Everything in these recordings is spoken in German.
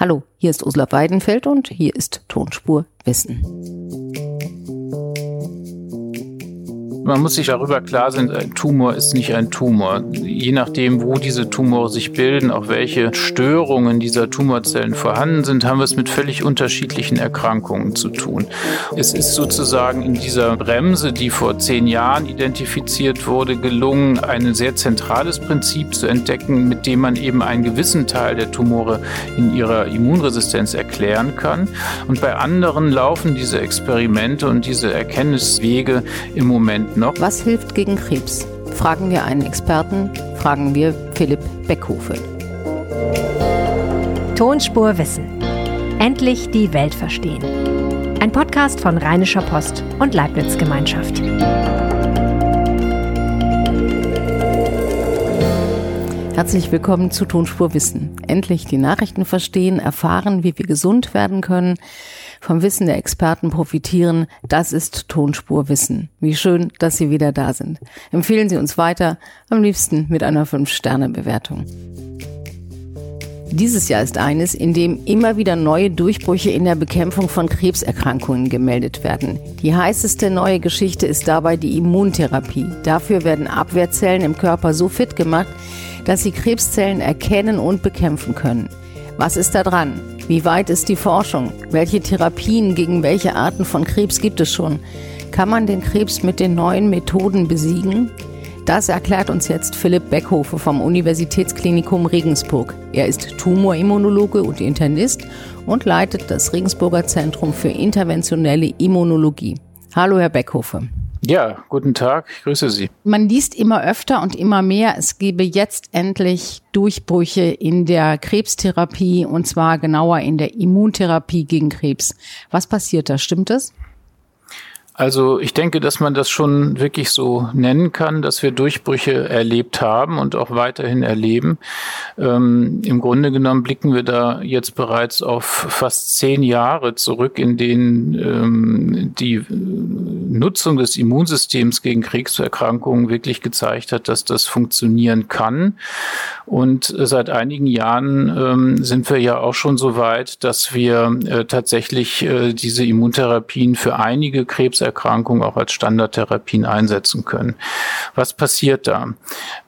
Hallo, hier ist Ursula Weidenfeld und hier ist Tonspur Wissen. Man muss sich darüber klar sein, ein Tumor ist nicht ein Tumor. Je nachdem, wo diese Tumore sich bilden, auch welche Störungen dieser Tumorzellen vorhanden sind, haben wir es mit völlig unterschiedlichen Erkrankungen zu tun. Es ist sozusagen in dieser Bremse, die vor zehn Jahren identifiziert wurde, gelungen, ein sehr zentrales Prinzip zu entdecken, mit dem man eben einen gewissen Teil der Tumore in ihrer Immunresistenz erklären kann. Und bei anderen laufen diese Experimente und diese Erkenntniswege im Moment noch. Was hilft gegen Krebs? Fragen wir einen Experten, fragen wir Philipp Beckhofe. Tonspur Wissen. Endlich die Welt verstehen. Ein Podcast von Rheinischer Post und Leibniz Gemeinschaft. Herzlich willkommen zu Tonspur Wissen. Endlich die Nachrichten verstehen, erfahren, wie wir gesund werden können vom Wissen der Experten profitieren, das ist Tonspur Wissen. Wie schön, dass Sie wieder da sind. Empfehlen Sie uns weiter, am liebsten mit einer 5-Sterne-Bewertung. Dieses Jahr ist eines, in dem immer wieder neue Durchbrüche in der Bekämpfung von Krebserkrankungen gemeldet werden. Die heißeste neue Geschichte ist dabei die Immuntherapie. Dafür werden Abwehrzellen im Körper so fit gemacht, dass sie Krebszellen erkennen und bekämpfen können. Was ist da dran? Wie weit ist die Forschung? Welche Therapien gegen welche Arten von Krebs gibt es schon? Kann man den Krebs mit den neuen Methoden besiegen? Das erklärt uns jetzt Philipp Beckhofe vom Universitätsklinikum Regensburg. Er ist Tumorimmunologe und Internist und leitet das Regensburger Zentrum für interventionelle Immunologie. Hallo, Herr Beckhofe. Ja, guten Tag, ich grüße Sie. Man liest immer öfter und immer mehr, es gebe jetzt endlich Durchbrüche in der Krebstherapie und zwar genauer in der Immuntherapie gegen Krebs. Was passiert da? Stimmt das? Also ich denke, dass man das schon wirklich so nennen kann, dass wir Durchbrüche erlebt haben und auch weiterhin erleben. Ähm, Im Grunde genommen blicken wir da jetzt bereits auf fast zehn Jahre zurück, in denen ähm, die Nutzung des Immunsystems gegen Kriegserkrankungen wirklich gezeigt hat, dass das funktionieren kann. Und seit einigen Jahren ähm, sind wir ja auch schon so weit, dass wir äh, tatsächlich äh, diese Immuntherapien für einige Krebserkrankungen auch als Standardtherapien einsetzen können. Was passiert da?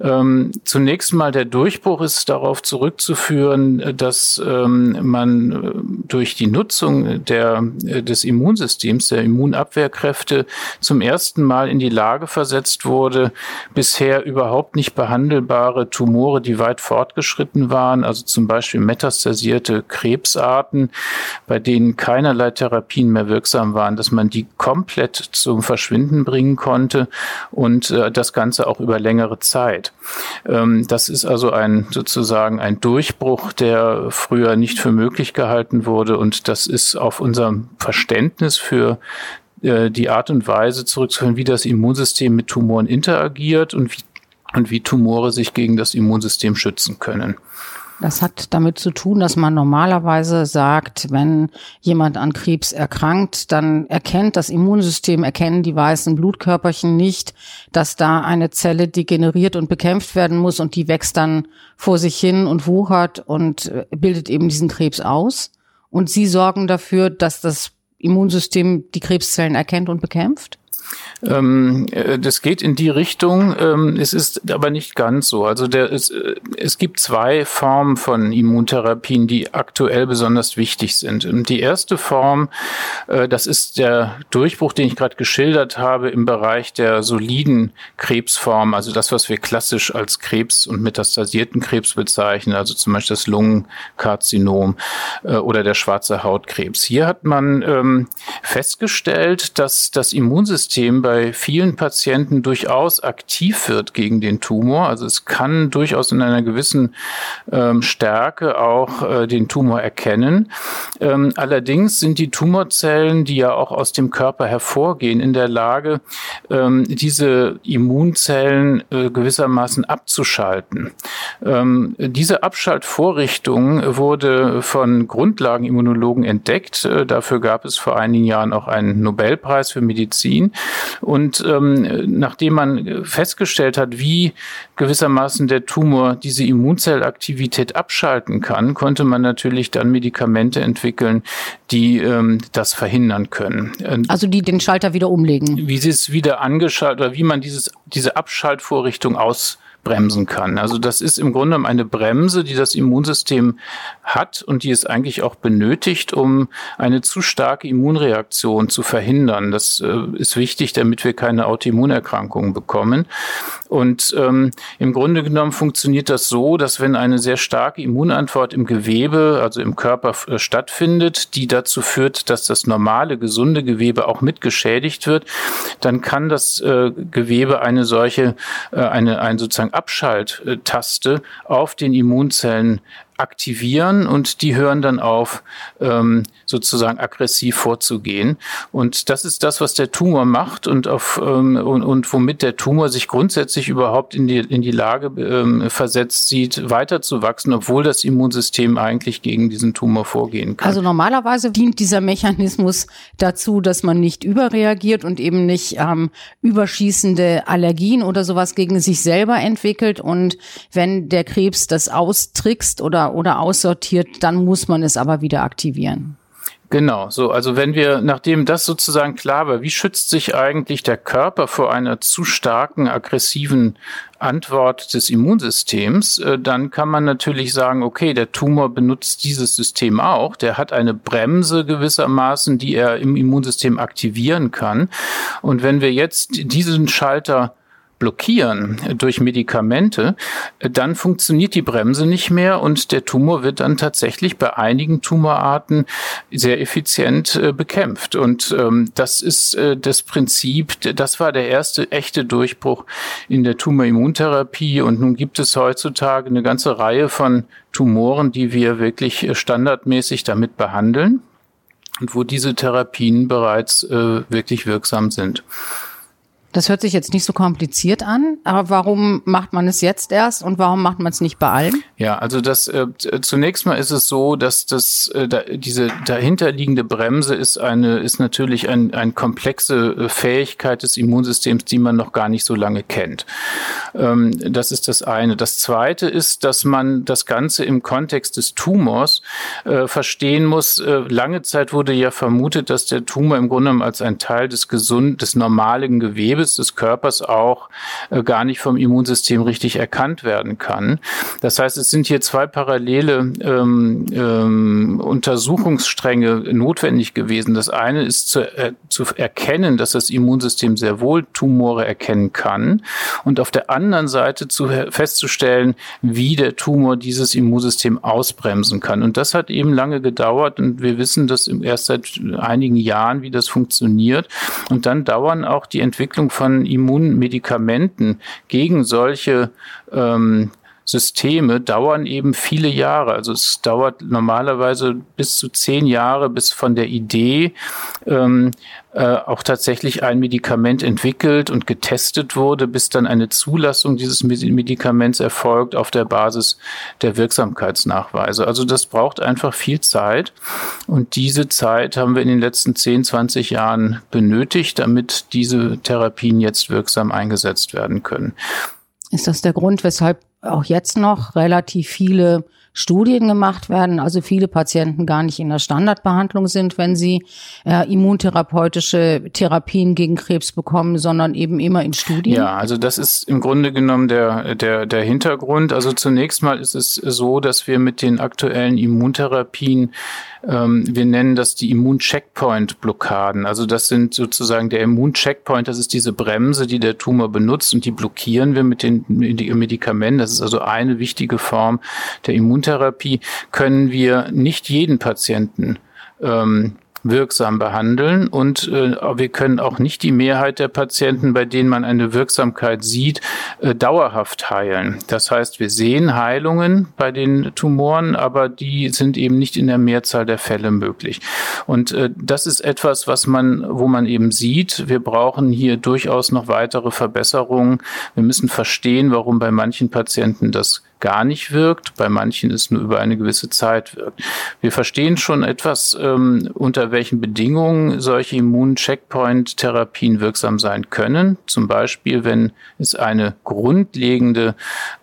Ähm, zunächst mal der Durchbruch ist darauf zurückzuführen, dass ähm, man äh, durch die Nutzung der, äh, des Immunsystems, der Immunabwehrkräfte zum ersten Mal in die Lage versetzt wurde, bisher überhaupt nicht behandelbare Tumore, die weit fortgeschritten waren, also zum Beispiel metastasierte Krebsarten, bei denen keinerlei Therapien mehr wirksam waren, dass man die komplett zum Verschwinden bringen konnte und äh, das Ganze auch über längere Zeit. Ähm, das ist also ein sozusagen ein Durchbruch, der früher nicht für möglich gehalten wurde und das ist auf unserem Verständnis für äh, die Art und Weise zurückzuführen, wie das Immunsystem mit Tumoren interagiert und wie, und wie Tumore sich gegen das Immunsystem schützen können. Das hat damit zu tun, dass man normalerweise sagt, wenn jemand an Krebs erkrankt, dann erkennt das Immunsystem, erkennen die weißen Blutkörperchen nicht, dass da eine Zelle degeneriert und bekämpft werden muss und die wächst dann vor sich hin und wuchert und äh, bildet eben diesen Krebs aus. Und sie sorgen dafür, dass das Immunsystem die Krebszellen erkennt und bekämpft? Ähm, äh, das geht in die Richtung. Ähm, es ist aber nicht ganz so. Also der, es, äh, es gibt zwei Formen von Immuntherapien, die aktuell besonders wichtig sind. Die erste Form, äh, das ist der Durchbruch, den ich gerade geschildert habe im Bereich der soliden Krebsform, also das, was wir klassisch als Krebs und metastasierten Krebs bezeichnen, also zum Beispiel das Lungenkarzinom oder der schwarze Hautkrebs. Hier hat man ähm, festgestellt, dass das Immunsystem bei bei vielen Patienten durchaus aktiv wird gegen den Tumor. Also es kann durchaus in einer gewissen ähm, Stärke auch äh, den Tumor erkennen. Ähm, allerdings sind die Tumorzellen, die ja auch aus dem Körper hervorgehen, in der Lage, ähm, diese Immunzellen äh, gewissermaßen abzuschalten. Ähm, diese Abschaltvorrichtung wurde von Grundlagenimmunologen entdeckt. Äh, dafür gab es vor einigen Jahren auch einen Nobelpreis für Medizin. Und ähm, nachdem man festgestellt hat, wie gewissermaßen der Tumor diese Immunzellaktivität abschalten kann, konnte man natürlich dann Medikamente entwickeln, die ähm, das verhindern können. Also die den Schalter wieder umlegen. Wie sie es wieder angeschaltet oder wie man dieses, diese Abschaltvorrichtung aus bremsen kann. Also das ist im Grunde eine Bremse, die das Immunsystem hat und die es eigentlich auch benötigt, um eine zu starke Immunreaktion zu verhindern. Das äh, ist wichtig, damit wir keine Autoimmunerkrankungen bekommen. Und ähm, im Grunde genommen funktioniert das so, dass wenn eine sehr starke Immunantwort im Gewebe, also im Körper äh, stattfindet, die dazu führt, dass das normale, gesunde Gewebe auch mit geschädigt wird, dann kann das äh, Gewebe eine solche, äh, eine, ein sozusagen Abschalttaste auf den Immunzellen aktivieren und die hören dann auf, ähm, sozusagen aggressiv vorzugehen. Und das ist das, was der Tumor macht und, auf, ähm, und, und womit der Tumor sich grundsätzlich überhaupt in die, in die Lage ähm, versetzt sieht, weiterzuwachsen, obwohl das Immunsystem eigentlich gegen diesen Tumor vorgehen kann. Also normalerweise dient dieser Mechanismus dazu, dass man nicht überreagiert und eben nicht ähm, überschießende Allergien oder sowas gegen sich selber entwickelt. Und wenn der Krebs das austrickst oder oder, aussortiert, dann muss man es aber wieder aktivieren. Genau, so, also wenn wir, nachdem das sozusagen klar war, wie schützt sich eigentlich der Körper vor einer zu starken, aggressiven Antwort des Immunsystems, äh, dann kann man natürlich sagen, okay, der Tumor benutzt dieses System auch, der hat eine Bremse gewissermaßen, die er im Immunsystem aktivieren kann. Und wenn wir jetzt diesen Schalter blockieren durch Medikamente, dann funktioniert die Bremse nicht mehr und der Tumor wird dann tatsächlich bei einigen Tumorarten sehr effizient äh, bekämpft. Und ähm, das ist äh, das Prinzip, das war der erste echte Durchbruch in der Tumorimmuntherapie. Und nun gibt es heutzutage eine ganze Reihe von Tumoren, die wir wirklich äh, standardmäßig damit behandeln und wo diese Therapien bereits äh, wirklich wirksam sind. Das hört sich jetzt nicht so kompliziert an, aber warum macht man es jetzt erst und warum macht man es nicht bei allen? Ja, also das äh, zunächst mal ist es so, dass das äh, da, diese dahinterliegende Bremse ist eine ist natürlich ein, eine komplexe äh, Fähigkeit des Immunsystems, die man noch gar nicht so lange kennt. Ähm, das ist das eine. Das zweite ist, dass man das Ganze im Kontext des Tumors äh, verstehen muss. Äh, lange Zeit wurde ja vermutet, dass der Tumor im Grunde genommen als ein Teil des gesund des normalen Gewebes Gewebes des Körpers auch äh, gar nicht vom Immunsystem richtig erkannt werden kann. Das heißt, es sind hier zwei parallele ähm, ähm, Untersuchungsstränge notwendig gewesen. Das eine ist zu, äh, zu erkennen, dass das Immunsystem sehr wohl Tumore erkennen kann und auf der anderen Seite zu, festzustellen, wie der Tumor dieses Immunsystem ausbremsen kann. Und das hat eben lange gedauert und wir wissen das erst seit einigen Jahren, wie das funktioniert. Und dann dauern auch die Entwicklung von Immunmedikamenten gegen solche ähm, Systeme dauern eben viele Jahre. Also es dauert normalerweise bis zu zehn Jahre, bis von der Idee ähm, äh, auch tatsächlich ein Medikament entwickelt und getestet wurde, bis dann eine Zulassung dieses Medikaments erfolgt auf der Basis der Wirksamkeitsnachweise. Also das braucht einfach viel Zeit und diese Zeit haben wir in den letzten 10, 20 Jahren benötigt, damit diese Therapien jetzt wirksam eingesetzt werden können. Ist das der Grund, weshalb auch jetzt noch relativ viele Studien gemacht werden, also viele Patienten gar nicht in der Standardbehandlung sind, wenn sie äh, immuntherapeutische Therapien gegen Krebs bekommen, sondern eben immer in Studien? Ja, also das ist im Grunde genommen der, der, der Hintergrund. Also zunächst mal ist es so, dass wir mit den aktuellen Immuntherapien wir nennen das die Immun-Checkpoint-Blockaden. Also das sind sozusagen der Immun-Checkpoint, das ist diese Bremse, die der Tumor benutzt und die blockieren wir mit den Medikamenten. Das ist also eine wichtige Form der Immuntherapie. Können wir nicht jeden Patienten ähm, wirksam behandeln und äh, wir können auch nicht die Mehrheit der Patienten, bei denen man eine Wirksamkeit sieht, äh, dauerhaft heilen. Das heißt, wir sehen Heilungen bei den Tumoren, aber die sind eben nicht in der Mehrzahl der Fälle möglich. Und äh, das ist etwas, was man, wo man eben sieht, wir brauchen hier durchaus noch weitere Verbesserungen. Wir müssen verstehen, warum bei manchen Patienten das gar nicht wirkt, bei manchen es nur über eine gewisse Zeit wirkt. Wir verstehen schon etwas, ähm, unter welchen Bedingungen solche Immun-Checkpoint-Therapien wirksam sein können. Zum Beispiel, wenn es eine grundlegende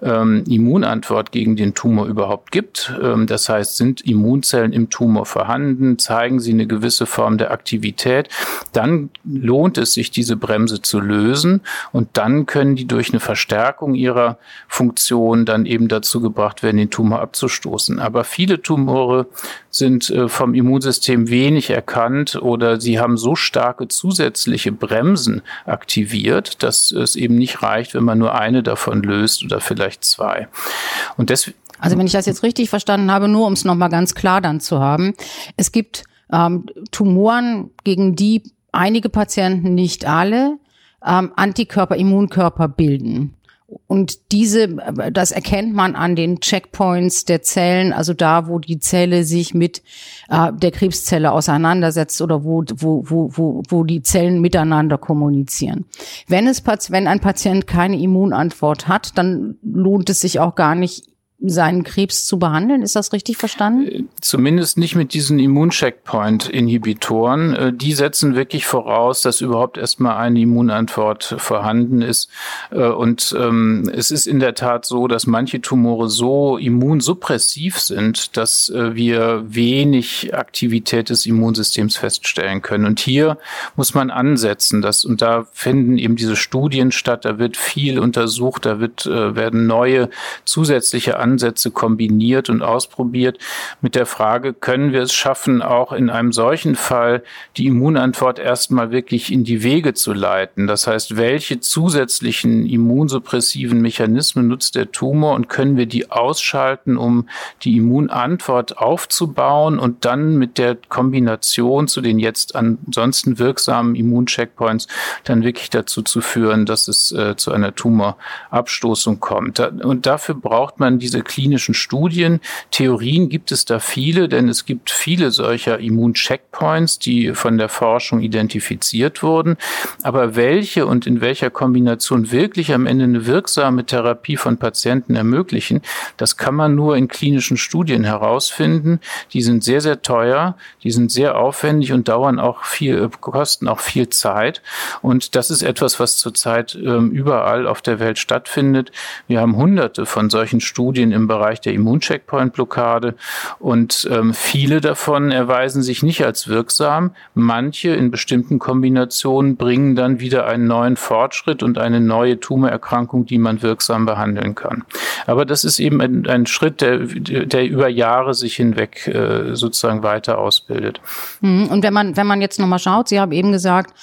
ähm, Immunantwort gegen den Tumor überhaupt gibt. Ähm, das heißt, sind Immunzellen im Tumor vorhanden, zeigen sie eine gewisse Form der Aktivität, dann lohnt es sich, diese Bremse zu lösen und dann können die durch eine Verstärkung ihrer Funktion dann eben dazu gebracht werden, den Tumor abzustoßen. Aber viele Tumore sind äh, vom Immunsystem wenig erkannt oder sie haben so starke zusätzliche Bremsen aktiviert, dass es eben nicht reicht, wenn man nur eine davon löst oder vielleicht zwei. Und deswegen also wenn ich das jetzt richtig verstanden habe, nur um es nochmal ganz klar dann zu haben, es gibt ähm, Tumoren, gegen die einige Patienten, nicht alle, ähm, Antikörper, Immunkörper bilden. Und diese, das erkennt man an den Checkpoints der Zellen, also da, wo die Zelle sich mit äh, der Krebszelle auseinandersetzt oder wo, wo, wo, wo, wo die Zellen miteinander kommunizieren. Wenn es, wenn ein Patient keine Immunantwort hat, dann lohnt es sich auch gar nicht, seinen Krebs zu behandeln. Ist das richtig verstanden? Äh, zumindest nicht mit diesen Immuncheckpoint-Inhibitoren. Äh, die setzen wirklich voraus, dass überhaupt erstmal eine Immunantwort vorhanden ist. Äh, und ähm, es ist in der Tat so, dass manche Tumore so immunsuppressiv sind, dass wir wenig Aktivität des Immunsystems feststellen können. Und hier muss man ansetzen. Dass, und da finden eben diese Studien statt. Da wird viel untersucht. Da wird, werden neue zusätzliche Ansätze kombiniert und ausprobiert mit der Frage, können wir es schaffen, auch in einem solchen Fall die Immunantwort erstmal wirklich in die Wege zu leiten. Das heißt, welche zusätzlichen immunsuppressiven Mechanismen nutzt der Tumor und können wir die ausschalten, um die Immunantwort aufzubauen und dann mit der Kombination zu den jetzt ansonsten wirksamen Immuncheckpoints dann wirklich dazu zu führen, dass es äh, zu einer Tumorabstoßung kommt. Da, und dafür braucht man diese diese klinischen Studien. Theorien gibt es da viele, denn es gibt viele solcher Immuncheckpoints, die von der Forschung identifiziert wurden. Aber welche und in welcher Kombination wirklich am Ende eine wirksame Therapie von Patienten ermöglichen, das kann man nur in klinischen Studien herausfinden. Die sind sehr, sehr teuer, die sind sehr aufwendig und dauern auch viel, kosten auch viel Zeit. Und das ist etwas, was zurzeit ähm, überall auf der Welt stattfindet. Wir haben hunderte von solchen Studien Studien im Bereich der Immuncheckpoint-Blockade und ähm, viele davon erweisen sich nicht als wirksam. Manche in bestimmten Kombinationen bringen dann wieder einen neuen Fortschritt und eine neue Tumorerkrankung, die man wirksam behandeln kann. Aber das ist eben ein, ein Schritt, der, der über Jahre sich hinweg äh, sozusagen weiter ausbildet. Mhm. Und wenn man, wenn man jetzt nochmal schaut, Sie haben eben gesagt,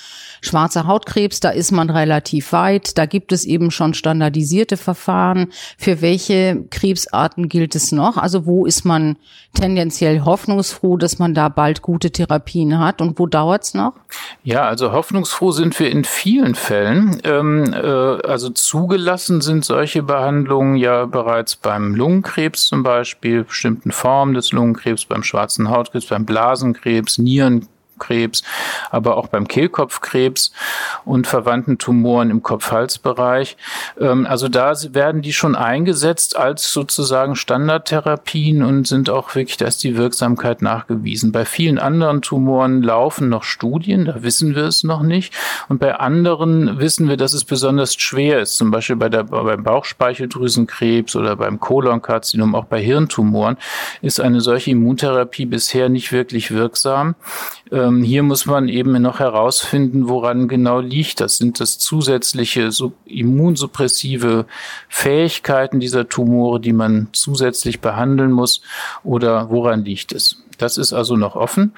schwarzer Hautkrebs, da ist man relativ weit. Da gibt es eben schon standardisierte Verfahren. Für welche Krebsarten gilt es noch? Also wo ist man tendenziell hoffnungsfroh, dass man da bald gute Therapien hat und wo dauert es noch? Ja, also hoffnungsfroh sind wir in vielen Fällen. Ähm, äh, also zugelassen sind solche Behandlungen ja bereits beim Lungenkrebs zum Beispiel, bestimmten Formen des Lungenkrebs, beim schwarzen Hautkrebs, beim Blasenkrebs, Nieren Krebs, aber auch beim Kehlkopfkrebs und verwandten Tumoren im Kopf-Hals-Bereich. Ähm, also da werden die schon eingesetzt als sozusagen Standardtherapien und sind auch wirklich, da ist die Wirksamkeit nachgewiesen. Bei vielen anderen Tumoren laufen noch Studien, da wissen wir es noch nicht. Und bei anderen wissen wir, dass es besonders schwer ist, zum Beispiel bei der, beim Bauchspeicheldrüsenkrebs oder beim Kolonkarzinom, auch bei Hirntumoren, ist eine solche Immuntherapie bisher nicht wirklich wirksam. Ähm, hier muss man eben noch herausfinden, woran genau liegt das. Sind das zusätzliche immunsuppressive Fähigkeiten dieser Tumore, die man zusätzlich behandeln muss oder woran liegt es? Das ist also noch offen.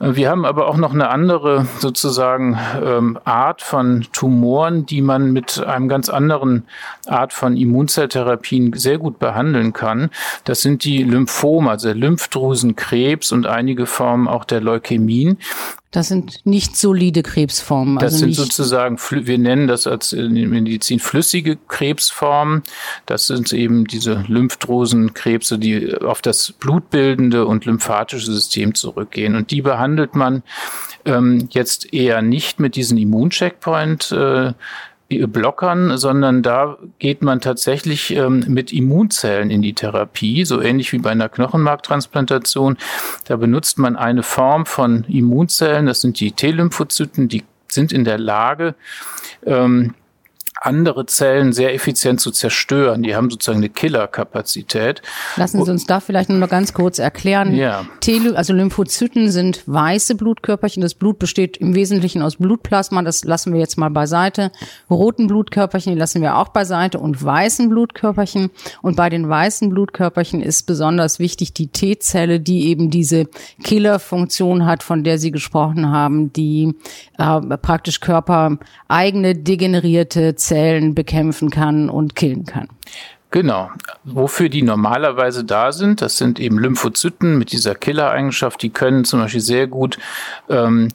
Äh, wir haben aber auch noch eine andere sozusagen ähm, Art von Tumoren, die man mit einem ganz anderen Art von Immunzelltherapien sehr gut behandeln kann. Das sind die Lymphome, also der Lymphdrüsenkrebs und einige Formen auch der Leukämien. Das sind nicht solide Krebsformen. Das also sind sozusagen, wir nennen das als in der Medizin flüssige Krebsformen. Das sind eben diese Lymphdrüsenkrebse, die auf das blutbildende und lymphatische System zurückgehen. Und die behandelt man ähm, jetzt eher nicht mit diesen Immuncheckpoint. Äh, Blockern, sondern da geht man tatsächlich ähm, mit Immunzellen in die Therapie, so ähnlich wie bei einer Knochenmarktransplantation. Da benutzt man eine Form von Immunzellen, das sind die T-Lymphozyten, die sind in der Lage, ähm, andere Zellen sehr effizient zu zerstören. Die haben sozusagen eine Killerkapazität. Lassen Sie uns da vielleicht noch mal ganz kurz erklären. Ja. Tele also Lymphozyten sind weiße Blutkörperchen. Das Blut besteht im Wesentlichen aus Blutplasma. Das lassen wir jetzt mal beiseite. Roten Blutkörperchen, die lassen wir auch beiseite und weißen Blutkörperchen. Und bei den weißen Blutkörperchen ist besonders wichtig die T-Zelle, die eben diese Killerfunktion hat, von der Sie gesprochen haben, die äh, praktisch körpereigene degenerierte Zellen Zellen bekämpfen kann und killen kann. Genau. Wofür die normalerweise da sind, das sind eben Lymphozyten mit dieser Killereigenschaft. Die können zum Beispiel sehr gut ähm,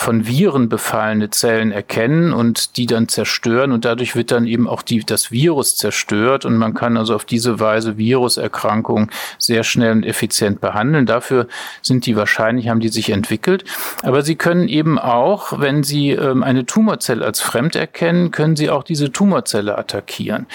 von Viren befallene Zellen erkennen und die dann zerstören und dadurch wird dann eben auch die, das Virus zerstört und man kann also auf diese Weise Viruserkrankungen sehr schnell und effizient behandeln. Dafür sind die wahrscheinlich, haben die sich entwickelt. Aber sie können eben auch, wenn sie ähm, eine Tumorzelle als fremd erkennen, können sie auch diese Tumorzelle attackieren.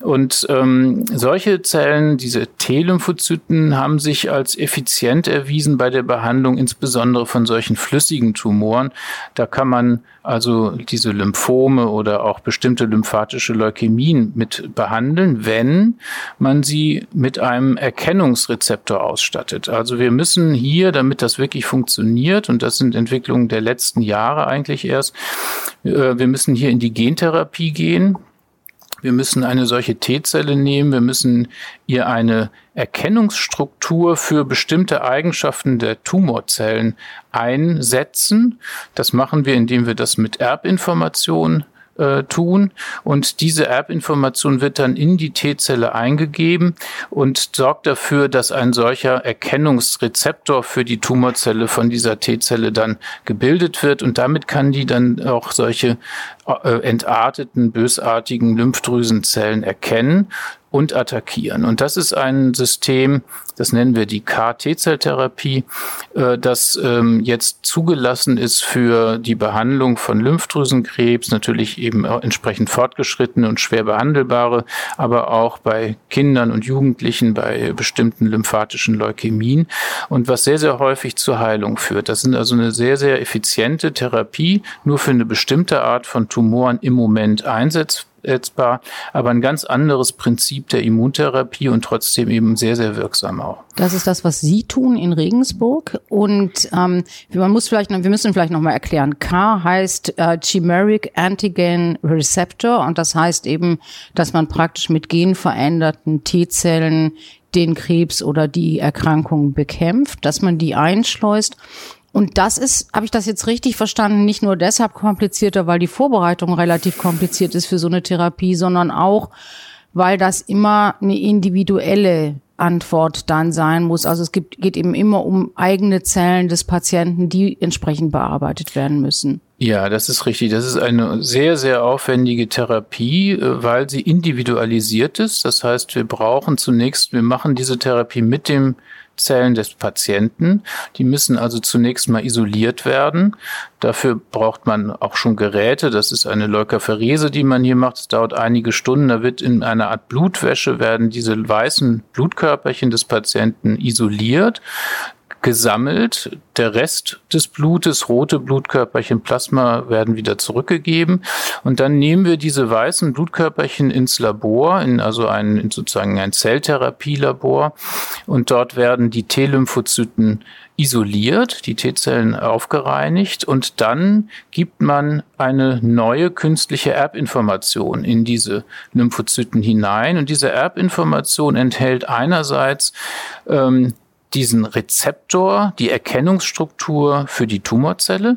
Und ähm, solche Zellen, diese T-Lymphozyten, haben sich als effizient erwiesen bei der Behandlung insbesondere von solchen flüssigen Tumoren da kann man also diese Lymphome oder auch bestimmte lymphatische Leukämien mit behandeln, wenn man sie mit einem Erkennungsrezeptor ausstattet. Also wir müssen hier, damit das wirklich funktioniert, und das sind Entwicklungen der letzten Jahre eigentlich erst, äh, wir müssen hier in die Gentherapie gehen. Wir müssen eine solche T-Zelle nehmen, wir müssen ihr eine Erkennungsstruktur für bestimmte Eigenschaften der Tumorzellen einsetzen. Das machen wir, indem wir das mit Erbinformationen äh, tun. Und diese Erbinformation wird dann in die T-Zelle eingegeben und sorgt dafür, dass ein solcher Erkennungsrezeptor für die Tumorzelle von dieser T-Zelle dann gebildet wird. Und damit kann die dann auch solche äh, entarteten, bösartigen Lymphdrüsenzellen erkennen und attackieren. Und das ist ein System, das nennen wir die KT-Zelltherapie, äh, das ähm, jetzt zugelassen ist für die Behandlung von Lymphdrüsenkrebs, natürlich eben entsprechend fortgeschrittene und schwer behandelbare, aber auch bei Kindern und Jugendlichen bei bestimmten lymphatischen Leukämien und was sehr, sehr häufig zur Heilung führt. Das sind also eine sehr, sehr effiziente Therapie, nur für eine bestimmte Art von Tumoren im Moment einsetzt umsetzbar, aber ein ganz anderes Prinzip der Immuntherapie und trotzdem eben sehr, sehr wirksam auch. Das ist das, was Sie tun in Regensburg. Und ähm, man muss vielleicht, wir müssen vielleicht nochmal erklären. K heißt äh, Chimeric Antigen Receptor und das heißt eben, dass man praktisch mit genveränderten T-Zellen den Krebs oder die Erkrankung bekämpft, dass man die einschleust. Und das ist, habe ich das jetzt richtig verstanden, nicht nur deshalb komplizierter, weil die Vorbereitung relativ kompliziert ist für so eine Therapie, sondern auch, weil das immer eine individuelle Antwort dann sein muss. Also es gibt, geht eben immer um eigene Zellen des Patienten, die entsprechend bearbeitet werden müssen. Ja, das ist richtig. Das ist eine sehr, sehr aufwendige Therapie, äh, weil sie individualisiert ist. Das heißt, wir brauchen zunächst, wir machen diese Therapie mit dem Zellen des Patienten. Die müssen also zunächst mal isoliert werden. Dafür braucht man auch schon Geräte. Das ist eine Leukapherese, die man hier macht. Es dauert einige Stunden. Da wird in einer Art Blutwäsche werden diese weißen Blutkörperchen des Patienten isoliert gesammelt. Der Rest des Blutes, rote Blutkörperchen, Plasma werden wieder zurückgegeben. Und dann nehmen wir diese weißen Blutkörperchen ins Labor, in also ein, in sozusagen ein Zelltherapielabor. Und dort werden die T-Lymphozyten isoliert, die T-Zellen aufgereinigt und dann gibt man eine neue künstliche Erbinformation in diese Lymphozyten hinein und diese Erbinformation enthält einerseits ähm, diesen Rezeptor, die Erkennungsstruktur für die Tumorzelle.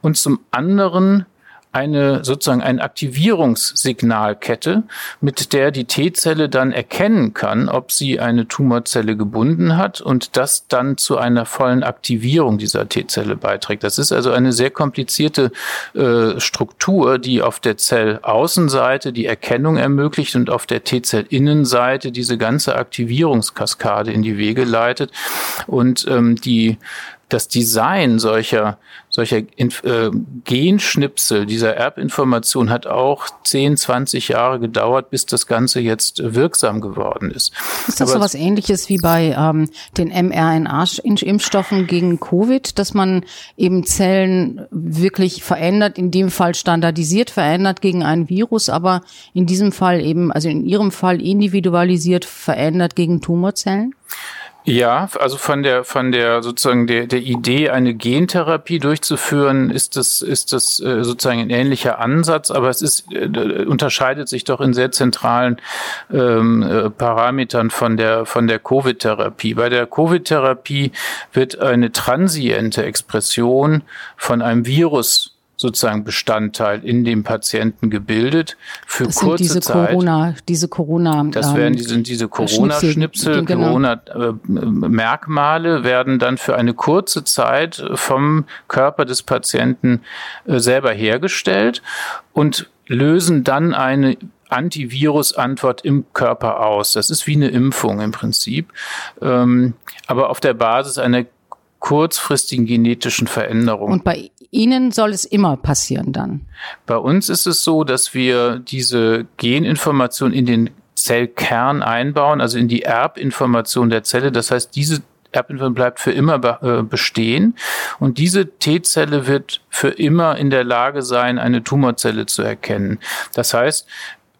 Und zum anderen eine sozusagen eine Aktivierungssignalkette, mit der die T-Zelle dann erkennen kann, ob sie eine Tumorzelle gebunden hat und das dann zu einer vollen Aktivierung dieser T-Zelle beiträgt. Das ist also eine sehr komplizierte äh, Struktur, die auf der Zellaußenseite die Erkennung ermöglicht und auf der T-Zellinnenseite diese ganze Aktivierungskaskade in die Wege leitet und ähm, die das Design solcher, solcher äh, Genschnipsel, dieser Erbinformation hat auch 10, 20 Jahre gedauert, bis das Ganze jetzt wirksam geworden ist. Ist das so was ähnliches wie bei ähm, den mRNA-Impfstoffen gegen Covid, dass man eben Zellen wirklich verändert, in dem Fall standardisiert verändert gegen ein Virus, aber in diesem Fall eben, also in Ihrem Fall individualisiert verändert gegen Tumorzellen? Ja, also von der von der sozusagen der, der Idee, eine Gentherapie durchzuführen, ist das ist das äh, sozusagen ein ähnlicher Ansatz, aber es ist äh, unterscheidet sich doch in sehr zentralen ähm, äh, Parametern von der von der Covid-Therapie. Bei der Covid-Therapie wird eine transiente Expression von einem Virus sozusagen Bestandteil in dem Patienten gebildet für das kurze sind diese Zeit. Corona, diese Corona. Das werden die, sind diese Corona-Schnipsel, genau. Corona-Merkmale werden dann für eine kurze Zeit vom Körper des Patienten äh, selber hergestellt und lösen dann eine Antivirus-Antwort im Körper aus. Das ist wie eine Impfung im Prinzip, ähm, aber auf der Basis einer kurzfristigen genetischen Veränderung. Und bei Ihnen soll es immer passieren dann? Bei uns ist es so, dass wir diese Geninformation in den Zellkern einbauen, also in die Erbinformation der Zelle. Das heißt, diese Erbinformation bleibt für immer äh, bestehen und diese T-Zelle wird für immer in der Lage sein, eine Tumorzelle zu erkennen. Das heißt,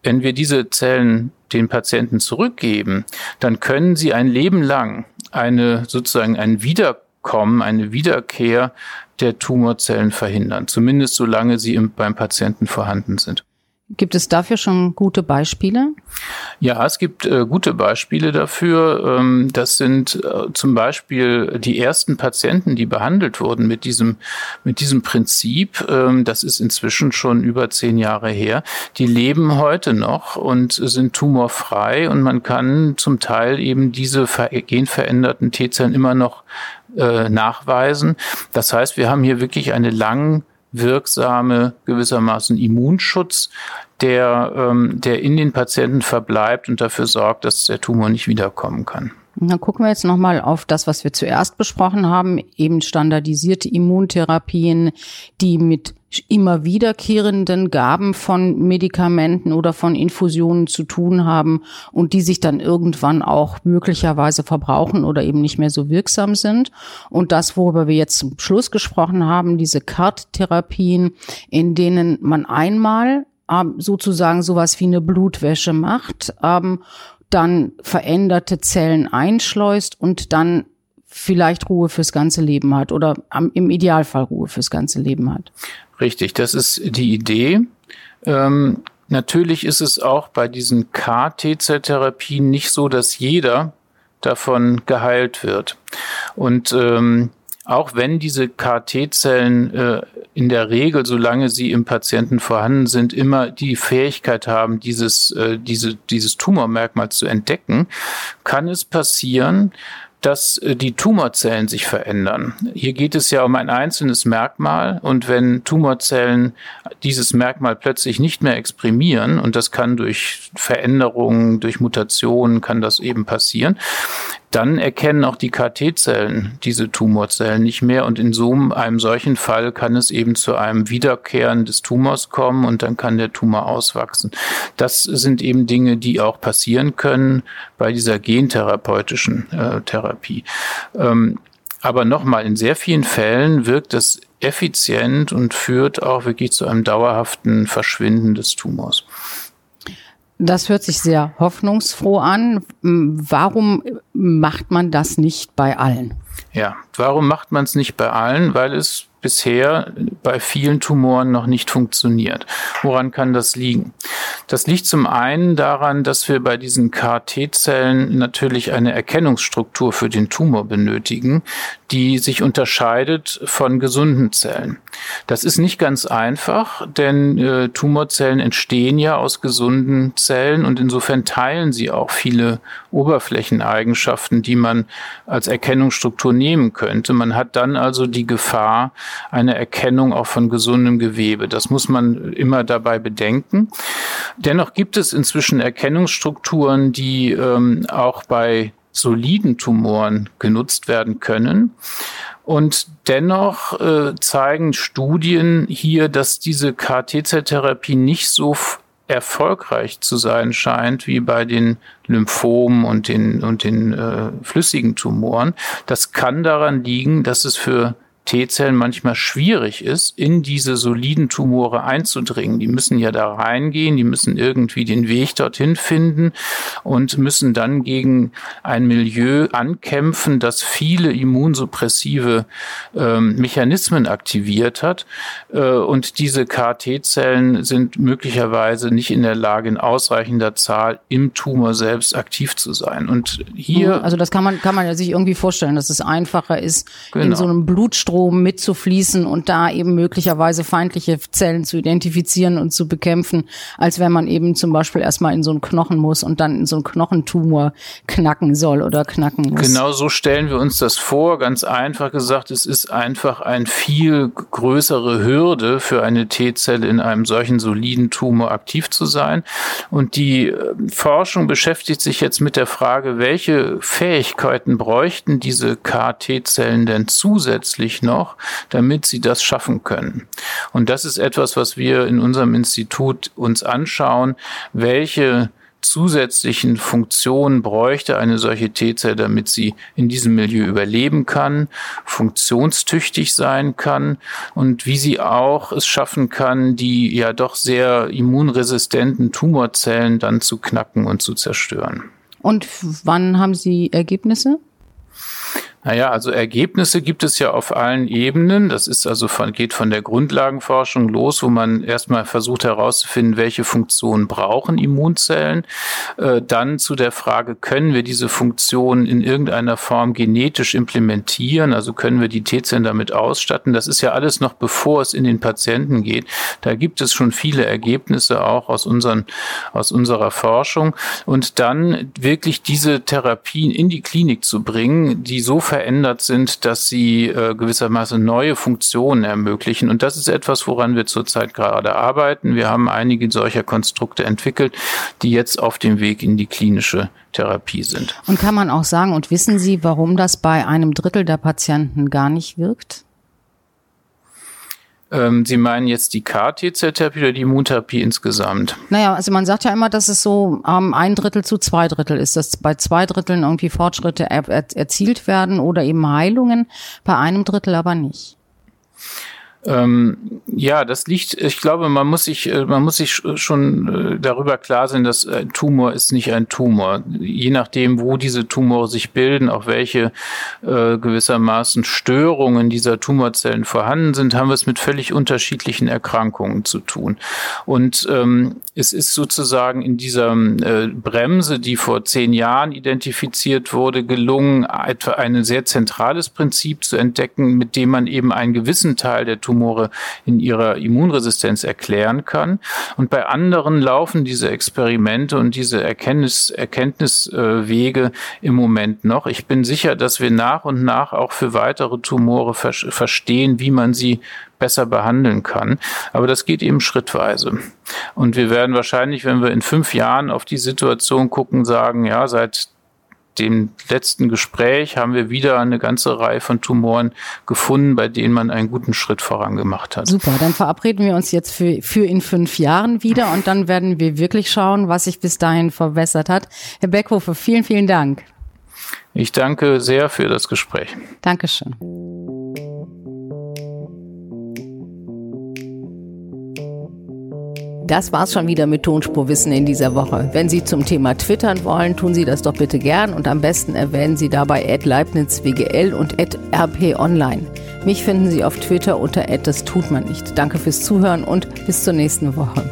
wenn wir diese Zellen den Patienten zurückgeben, dann können sie ein Leben lang eine sozusagen ein Wiederkommen, eine Wiederkehr der Tumorzellen verhindern, zumindest solange sie im, beim Patienten vorhanden sind. Gibt es dafür schon gute Beispiele? Ja, es gibt äh, gute Beispiele dafür. Ähm, das sind äh, zum Beispiel die ersten Patienten, die behandelt wurden mit diesem, mit diesem Prinzip. Ähm, das ist inzwischen schon über zehn Jahre her. Die leben heute noch und sind tumorfrei und man kann zum Teil eben diese genveränderten T-Zellen immer noch äh, nachweisen. Das heißt, wir haben hier wirklich eine lang wirksame gewissermaßen Immunschutz, der, ähm, der in den Patienten verbleibt und dafür sorgt, dass der Tumor nicht wiederkommen kann. Dann gucken wir jetzt nochmal auf das, was wir zuerst besprochen haben, eben standardisierte Immuntherapien, die mit immer wiederkehrenden Gaben von Medikamenten oder von Infusionen zu tun haben und die sich dann irgendwann auch möglicherweise verbrauchen oder eben nicht mehr so wirksam sind. Und das, worüber wir jetzt zum Schluss gesprochen haben, diese CART-Therapien, in denen man einmal ähm, sozusagen sowas wie eine Blutwäsche macht, ähm, dann veränderte Zellen einschleust und dann vielleicht Ruhe fürs ganze Leben hat oder im Idealfall Ruhe fürs ganze Leben hat. Richtig, das ist die Idee. Ähm, natürlich ist es auch bei diesen KT-Zelltherapien nicht so, dass jeder davon geheilt wird. Und ähm, auch wenn diese KT-Zellen äh, in der Regel, solange sie im Patienten vorhanden sind, immer die Fähigkeit haben, dieses, äh, diese, dieses Tumormerkmal zu entdecken, kann es passieren, dass äh, die Tumorzellen sich verändern. Hier geht es ja um ein einzelnes Merkmal und wenn Tumorzellen dieses Merkmal plötzlich nicht mehr exprimieren und das kann durch Veränderungen, durch Mutationen kann das eben passieren, dann erkennen auch die KT-Zellen diese Tumorzellen nicht mehr und in so einem solchen Fall kann es eben zu einem Wiederkehren des Tumors kommen und dann kann der Tumor auswachsen. Das sind eben Dinge, die auch passieren können bei dieser gentherapeutischen äh, Therapie. Ähm, aber nochmal, in sehr vielen Fällen wirkt es effizient und führt auch wirklich zu einem dauerhaften Verschwinden des Tumors. Das hört sich sehr hoffnungsfroh an. Warum macht man das nicht bei allen? Ja, warum macht man es nicht bei allen? Weil es bisher bei vielen Tumoren noch nicht funktioniert. Woran kann das liegen? Das liegt zum einen daran, dass wir bei diesen KT-Zellen natürlich eine Erkennungsstruktur für den Tumor benötigen, die sich unterscheidet von gesunden Zellen. Das ist nicht ganz einfach, denn äh, Tumorzellen entstehen ja aus gesunden Zellen und insofern teilen sie auch viele Oberflächeneigenschaften, die man als Erkennungsstruktur nehmen könnte. Man hat dann also die Gefahr, eine Erkennung auch von gesundem Gewebe. Das muss man immer dabei bedenken. Dennoch gibt es inzwischen Erkennungsstrukturen, die ähm, auch bei soliden Tumoren genutzt werden können. Und dennoch äh, zeigen Studien hier, dass diese KT-Zelltherapie nicht so erfolgreich zu sein scheint wie bei den Lymphomen und den, und den äh, flüssigen Tumoren. Das kann daran liegen, dass es für T-Zellen manchmal schwierig ist, in diese soliden Tumore einzudringen. Die müssen ja da reingehen, die müssen irgendwie den Weg dorthin finden und müssen dann gegen ein Milieu ankämpfen, das viele immunsuppressive ähm, Mechanismen aktiviert hat. Äh, und diese KT-Zellen sind möglicherweise nicht in der Lage, in ausreichender Zahl im Tumor selbst aktiv zu sein. Und hier. Also das kann man, kann man ja sich irgendwie vorstellen, dass es einfacher ist, genau. in so einem Blutstrom Strom mitzufließen und da eben möglicherweise feindliche Zellen zu identifizieren und zu bekämpfen, als wenn man eben zum Beispiel erstmal in so einen Knochen muss und dann in so einen Knochentumor knacken soll oder knacken muss. Genau so stellen wir uns das vor. Ganz einfach gesagt, es ist einfach ein viel größere Hürde für eine T-Zelle in einem solchen soliden Tumor aktiv zu sein. Und die äh, Forschung beschäftigt sich jetzt mit der Frage, welche Fähigkeiten bräuchten diese KT-Zellen denn zusätzlich noch, damit sie das schaffen können. Und das ist etwas, was wir in unserem Institut uns anschauen, welche zusätzlichen Funktionen bräuchte eine solche T-Zelle, damit sie in diesem Milieu überleben kann, funktionstüchtig sein kann und wie sie auch es schaffen kann, die ja doch sehr immunresistenten Tumorzellen dann zu knacken und zu zerstören. Und wann haben Sie Ergebnisse? Naja, also Ergebnisse gibt es ja auf allen Ebenen. Das ist also von, geht von der Grundlagenforschung los, wo man erstmal versucht herauszufinden, welche Funktionen brauchen Immunzellen. Äh, dann zu der Frage, können wir diese Funktionen in irgendeiner Form genetisch implementieren? Also können wir die T-Zellen damit ausstatten? Das ist ja alles noch bevor es in den Patienten geht. Da gibt es schon viele Ergebnisse auch aus unseren, aus unserer Forschung. Und dann wirklich diese Therapien in die Klinik zu bringen, die so verändert sind, dass sie äh, gewissermaßen neue Funktionen ermöglichen. Und das ist etwas, woran wir zurzeit gerade arbeiten. Wir haben einige solcher Konstrukte entwickelt, die jetzt auf dem Weg in die klinische Therapie sind. Und kann man auch sagen, und wissen Sie, warum das bei einem Drittel der Patienten gar nicht wirkt? Ähm, Sie meinen jetzt die KT-Zelltherapie oder die Immuntherapie insgesamt? Naja, also man sagt ja immer, dass es so ähm, ein Drittel zu zwei Drittel ist, dass bei zwei Dritteln irgendwie Fortschritte er er erzielt werden oder eben Heilungen, bei einem Drittel aber nicht. Ähm, ja, das liegt, ich glaube, man muss sich, äh, man muss sich schon äh, darüber klar sein, dass ein Tumor ist nicht ein Tumor. Je nachdem, wo diese Tumore sich bilden, auch welche äh, gewissermaßen Störungen dieser Tumorzellen vorhanden sind, haben wir es mit völlig unterschiedlichen Erkrankungen zu tun. Und ähm, es ist sozusagen in dieser äh, Bremse, die vor zehn Jahren identifiziert wurde, gelungen, etwa ein sehr zentrales Prinzip zu entdecken, mit dem man eben einen gewissen Teil der Tumore in ihrer Immunresistenz erklären kann. Und bei anderen laufen diese Experimente und diese Erkenntnis, Erkenntniswege im Moment noch. Ich bin sicher, dass wir nach und nach auch für weitere Tumore ver verstehen, wie man sie besser behandeln kann. Aber das geht eben schrittweise. Und wir werden wahrscheinlich, wenn wir in fünf Jahren auf die Situation gucken, sagen, ja, seit dem letzten Gespräch haben wir wieder eine ganze Reihe von Tumoren gefunden, bei denen man einen guten Schritt vorangemacht hat. Super, dann verabreden wir uns jetzt für, für in fünf Jahren wieder und dann werden wir wirklich schauen, was sich bis dahin verbessert hat. Herr Beckhofer, vielen, vielen Dank. Ich danke sehr für das Gespräch. Dankeschön. Das war's schon wieder mit Tonspurwissen in dieser Woche. Wenn Sie zum Thema twittern wollen, tun Sie das doch bitte gern und am besten erwähnen Sie dabei @leibnizwgl und @rponline. Mich finden Sie auf Twitter unter das tut man nicht. Danke fürs Zuhören und bis zur nächsten Woche.